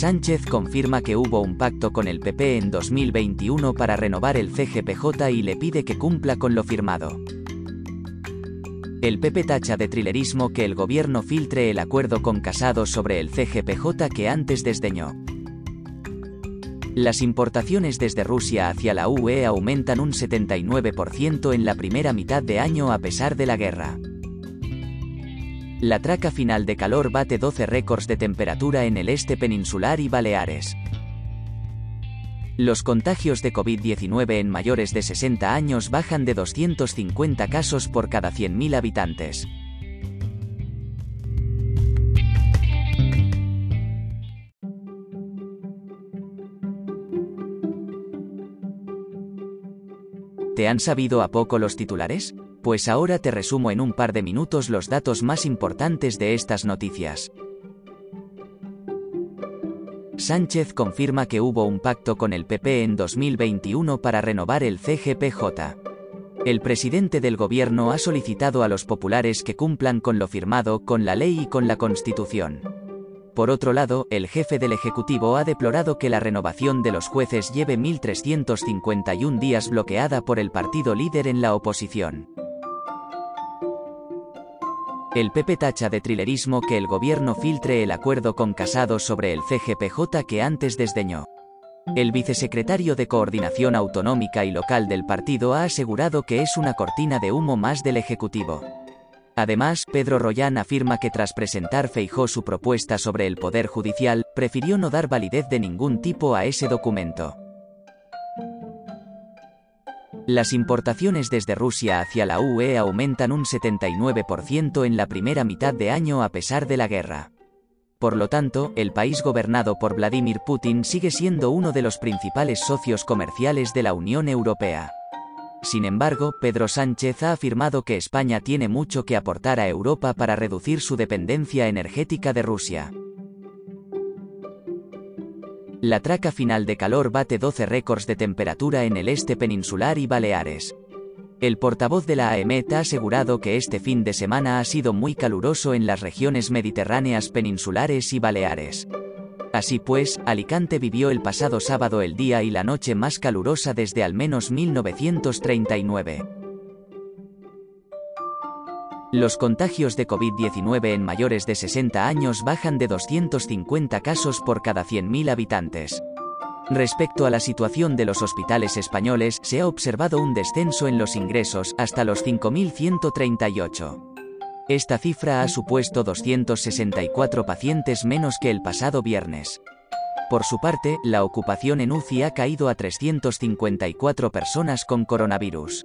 Sánchez confirma que hubo un pacto con el PP en 2021 para renovar el CGPJ y le pide que cumpla con lo firmado. El PP tacha de trilerismo que el gobierno filtre el acuerdo con Casado sobre el CGPJ que antes desdeñó. Las importaciones desde Rusia hacia la UE aumentan un 79% en la primera mitad de año a pesar de la guerra. La traca final de calor bate 12 récords de temperatura en el este peninsular y Baleares. Los contagios de COVID-19 en mayores de 60 años bajan de 250 casos por cada 100.000 habitantes. ¿Te han sabido a poco los titulares? Pues ahora te resumo en un par de minutos los datos más importantes de estas noticias. Sánchez confirma que hubo un pacto con el PP en 2021 para renovar el CGPJ. El presidente del gobierno ha solicitado a los populares que cumplan con lo firmado, con la ley y con la Constitución. Por otro lado, el jefe del Ejecutivo ha deplorado que la renovación de los jueces lleve 1.351 días bloqueada por el partido líder en la oposición. El PP tacha de trilerismo que el gobierno filtre el acuerdo con Casado sobre el CGPJ que antes desdeñó. El vicesecretario de Coordinación Autonómica y Local del partido ha asegurado que es una cortina de humo más del Ejecutivo. Además, Pedro Royán afirma que tras presentar Feijó su propuesta sobre el Poder Judicial, prefirió no dar validez de ningún tipo a ese documento. Las importaciones desde Rusia hacia la UE aumentan un 79% en la primera mitad de año a pesar de la guerra. Por lo tanto, el país gobernado por Vladimir Putin sigue siendo uno de los principales socios comerciales de la Unión Europea. Sin embargo, Pedro Sánchez ha afirmado que España tiene mucho que aportar a Europa para reducir su dependencia energética de Rusia. La traca final de calor bate 12 récords de temperatura en el este peninsular y Baleares. El portavoz de la AEMET ha asegurado que este fin de semana ha sido muy caluroso en las regiones mediterráneas peninsulares y Baleares. Así pues, Alicante vivió el pasado sábado el día y la noche más calurosa desde al menos 1939. Los contagios de COVID-19 en mayores de 60 años bajan de 250 casos por cada 100.000 habitantes. Respecto a la situación de los hospitales españoles, se ha observado un descenso en los ingresos hasta los 5.138. Esta cifra ha supuesto 264 pacientes menos que el pasado viernes. Por su parte, la ocupación en UCI ha caído a 354 personas con coronavirus.